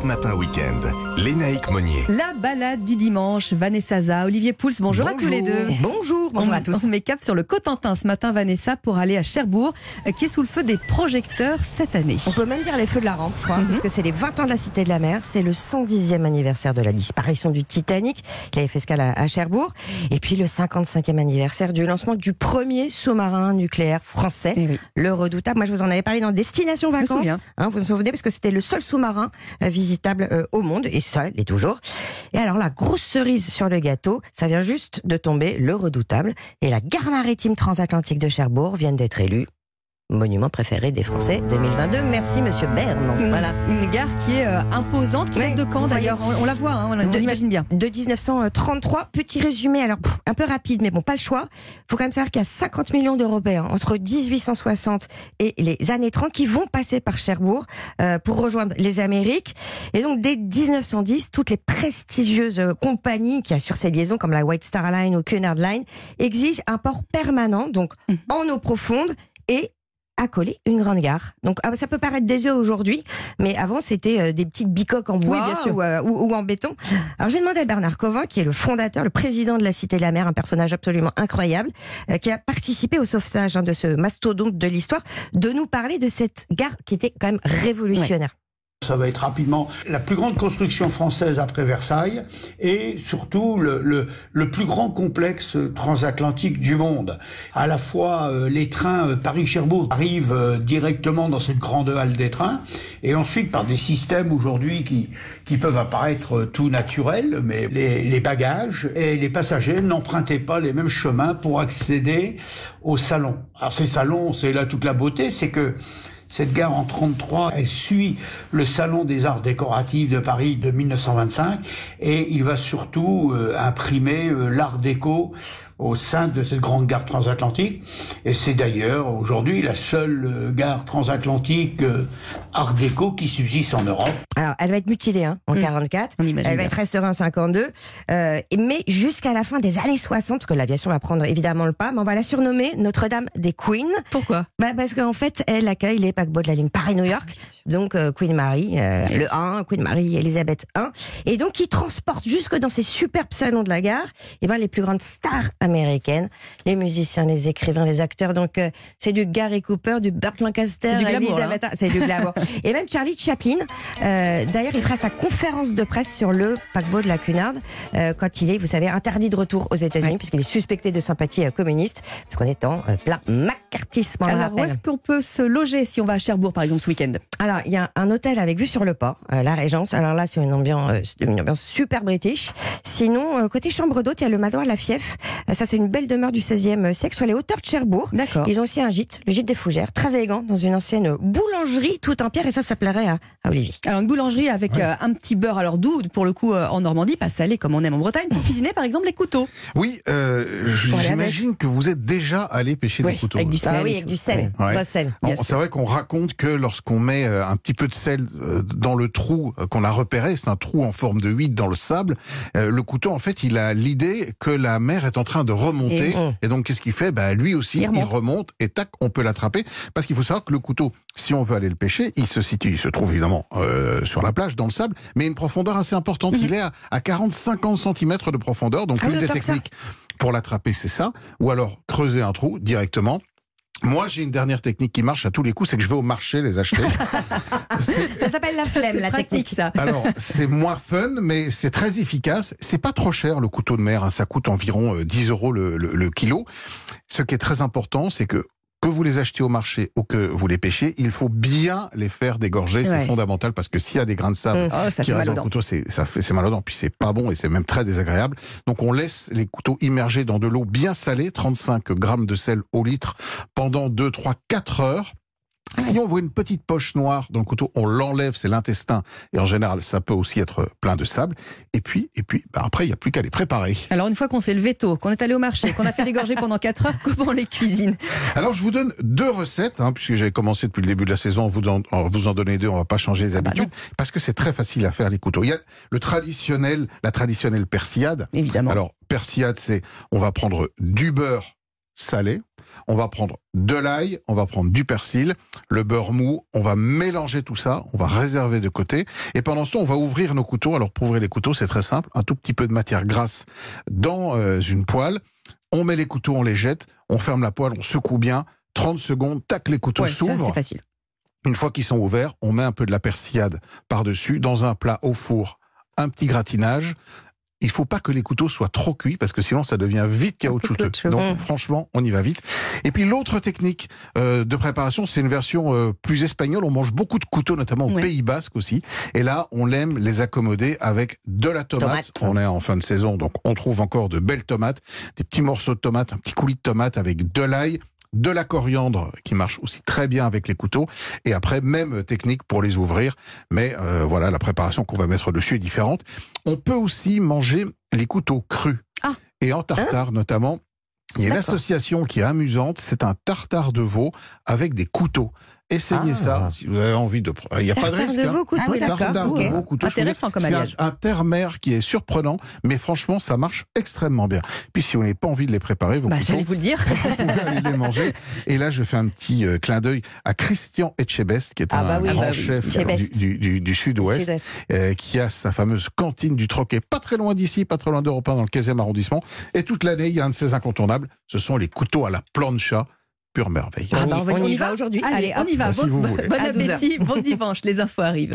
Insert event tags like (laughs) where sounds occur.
Europe Matin Week-end. Lénaïque Monnier. La balade du dimanche, Vanessa Za, Olivier Pouls, bonjour, à tous les deux. Bonjour, bonjour on, à tous. On met cap sur le Cotentin ce matin, Vanessa, pour aller à Cherbourg, euh, qui est sous le feu des projecteurs cette année. On peut même dire les feux de la rampe, je crois, parce que c'est les 20 ans de la Cité de la Mer, c'est le 110e anniversaire de la disparition du Titanic, qui avait fait escale à, à Cherbourg, et puis le 55e anniversaire du lancement du premier sous-marin nucléaire français, Eh oui. le redoutable. Moi, je vous en avais parlé dans Destination Vacances. Hein, vous vous souvenez, parce que c'était le seul sous-marin euh, euh, au monde, et ça l'est toujours. Et alors, la grosse cerise sur le gâteau, ça vient juste de tomber, le redoutable, et la gare maritime transatlantique de Cherbourg vient d'être élue monument préféré des Français 2022. Merci, monsieur Berne. Une, Voilà. une gare qui est euh, imposante, qui date de quand d'ailleurs on, on la voit, hein, on, De- l'imagine bien. De 1933, petit résumé, alors pff, un peu rapide, mais bon, pas le choix. faut quand même savoir qu'il y a 50 millions d'Européens entre 1860 et les années 30 qui vont passer par Cherbourg euh, pour rejoindre les Amériques. Et donc, dès 1910, toutes les prestigieuses euh, compagnies qui assurent ces liaisons, comme la White Star Line ou Cunard Line, exigent un port permanent, donc Mhm. en eau profonde et accoler une grande gare. Donc ah, ça peut paraître désuet aujourd'hui, mais avant c'était euh, des petites bicoques en bois. Ou, euh, ou- ou en béton. Alors j'ai demandé à Bernard Covin, qui est le fondateur, le président de la Cité de la Mer, un personnage absolument incroyable, euh, qui a participé au sauvetage hein, de ce mastodonte de l'histoire, de nous parler de cette gare qui était quand même révolutionnaire. Ça va être rapidement la plus grande construction française après Versailles et surtout le, le, le plus grand complexe transatlantique du monde. À la fois euh, les trains euh, Paris-Cherbourg arrivent euh, directement dans cette grande halle des trains et ensuite par des systèmes aujourd'hui qui, qui peuvent apparaître euh, tout naturels, mais les, les bagages et les passagers n'empruntaient pas les mêmes chemins pour accéder aux salons. Alors ces salons, c'est là toute la beauté, c'est que cette gare en 33, elle suit le Salon des Arts Décoratifs de Paris de 1925 et il va surtout euh, imprimer euh, l'art déco au sein de cette grande gare transatlantique. Et c'est d'ailleurs aujourd'hui la seule euh, gare transatlantique euh, art déco qui subsiste en Europe. Alors elle va être mutilée hein, en Mm. 44, On imagine elle va être restaurée en 52, euh, et- mais jusqu'à la fin des années 60, parce que l'aviation va prendre évidemment le pas, mais on va la surnommer Notre-Dame des Queens. Pourquoi? Bah parce qu'en fait, elle accueille les paquebots de la ligne Paris-New York, donc euh, Queen Mary, euh, le 1, Queen Mary Elizabeth 1, et donc qui transporte jusque dans ces superbes salons de la gare, et ben les plus grandes stars américaines, les musiciens, les écrivains, les acteurs. Donc euh, c'est du Gary Cooper, du Burt Lancaster, C'est du glamour, Elizabeth, c'est du glamour. (laughs) et même Charlie Chaplin. D'ailleurs, il fera sa conférence de presse sur le paquebot de la Cunard euh, quand il est, vous savez, interdit de retour aux États-Unis puisqu'il est suspecté de sympathie euh, communiste, parce qu'on est en euh, plein macartisme. on le Alors où rappelle. est-ce qu'on peut se loger si on va à Cherbourg par exemple ce week-end Alors, il y a un hôtel avec vue sur le port, euh, la Régence. Alors là, c'est une ambiance, euh, une ambiance super british. Sinon, euh, côté chambre d'hôte, il y a le manoir La Fief. Euh, ça, c'est une belle demeure du 16e siècle sur les hauteurs de Cherbourg. D'accord. Ils ont aussi un gîte, le gîte des Fougères, très élégant, dans une ancienne boulangerie tout en pierre. Et ça, ça plairait à, à Olivier. Alors une boulangerie avec euh, un petit beurre alors doux pour le coup euh, en Normandie, pas salé comme on aime en Bretagne, pour cuisiner par exemple les couteaux. Oui, euh, j'imagine que vous êtes déjà allé pêcher Oui, des couteaux. avec du Ah sel oui, avec du sel. Ouais. Sûr. c'est vrai qu'on raconte que lorsqu'on met euh, un petit peu de sel euh, dans le trou euh, qu'on a repéré, c'est un trou en forme de 8 dans le sable, le couteau, en fait, il a l'idée que la mer est en train de remonter. Et-. Et, donc, qu'est-ce qu'il fait? Bah, Lui aussi, Il il remonte. et tac, on peut l'attraper. Parce qu'il faut savoir que le couteau, si on veut aller le pêcher, il se situe, il se trouve évidemment euh, sur la plage, dans le sable, mais une profondeur assez importante. Il est à, à 40-50 cm de profondeur. Donc, Mhm. Ah une des techniques pour l'attraper, c'est ça. Ou alors, creuser un trou directement. Moi, j'ai une dernière technique qui marche à tous les coups, c'est que je vais au marché les acheter. (laughs) C'est- Ça s'appelle la flemme, la pratique technique. ça. alors, c'est moins fun, mais c'est très efficace. C'est pas trop cher le couteau de mer. hein. Ça coûte environ euh, 10 euros le, le- le kilo. Ce qui est très important, c'est que que vous les achetiez au marché ou que vous les pêchiez, il faut bien les faire dégorger. C'est fondamental parce que s'il y a des grains de sable Oh, ça qui restent dans le couteau, c'est mal aux dents. Puis c'est pas bon et c'est même très désagréable. Donc on laisse les couteaux immergés dans de l'eau bien salée, 35 grammes de sel au litre pendant 2, 3, 4 heures. Si on voit une petite poche noire dans le couteau, on l'enlève, c'est l'intestin. Et en général, ça peut aussi être plein de sable. Et puis, et puis, bah après, il n'y a plus qu'à les préparer. Alors une fois qu'on s'est levé tôt, qu'on est allé au marché, qu'on a fait dégorger pendant 4 heures, comment on les cuisine? Alors, je vous donne deux recettes, hein, puisque j'avais commencé depuis le début de la saison, vous en, vous en donner deux, on va pas changer les Ah bah habitudes, parce que c'est très facile à faire les couteaux. Il y a le traditionnel, la traditionnelle persillade. Évidemment. Alors, persillade, c'est, on va prendre du beurre salé. On va prendre de l'ail, on va prendre du persil, le beurre mou, on va mélanger tout ça, on va réserver de côté. Et pendant ce temps, on va ouvrir nos couteaux. Alors pour ouvrir les couteaux, c'est très simple. Un tout petit peu de matière grasse dans euh, une poêle. On met les couteaux, on les jette, on ferme la poêle, on secoue bien. 30 secondes, tac, les couteaux Ouais, s'ouvrent. c'est facile. Une fois qu'ils sont ouverts, on met un peu de la persillade par-dessus dans un plat au four, un petit gratinage. Il faut pas que les couteaux soient trop cuits parce que sinon ça devient vite caoutchouteux. Donc franchement, on y va vite. Et puis l'autre technique euh, de préparation, c'est une version euh, plus espagnole. On mange beaucoup de couteaux, notamment au. Pays Basque aussi. Et là, on aime les accommoder avec de la tomate. Tomate. On est en fin de saison, donc on trouve encore de belles tomates, des petits morceaux de tomates, un petit coulis de tomate avec de l'ail, de la coriandre qui marche aussi très bien avec les couteaux. Et après, même technique pour les ouvrir. Mais euh, voilà, la préparation qu'on va mettre dessus est différente. On peut aussi manger les couteaux crus. Ah. Et en tartare notamment. Il y a une association qui est amusante, c'est un tartare de veau avec des couteaux. Essayez Ah. ça si vous avez envie de. Il n'y a pas de Tartare risque. de hein. couteau, Ah oui, de ok. veau, couteau, je vous Intéressant comme c'est alliage. un, un terre-mer qui est surprenant, mais franchement, ça marche extrêmement bien. Puis si vous n'avez pas envie de les préparer, vos Bah, couteaux, j'allais vous le dire. (laughs) vous pouvez aller les manger. Et là, je fais un petit euh, clin d'œil à Christian Etchebest, qui est Ah un bah oui. grand Ah bah oui. chef du, du- du- du sud-ouest, Sud-Ouest. euh, qui a sa fameuse cantine du Troquet, pas très loin d'ici, pas très loin d'Europe 1, dans le 15e arrondissement. Et toute l'année, il y a un de ses incontournables, ce sont les couteaux à la plancha, pure merveille. Ah bah, bah, on y va aujourd'hui. Allez, Allez, on y va. si Bon, vous voulez. bon À 12 heures. appétit, bon (laughs) dimanche, les infos arrivent.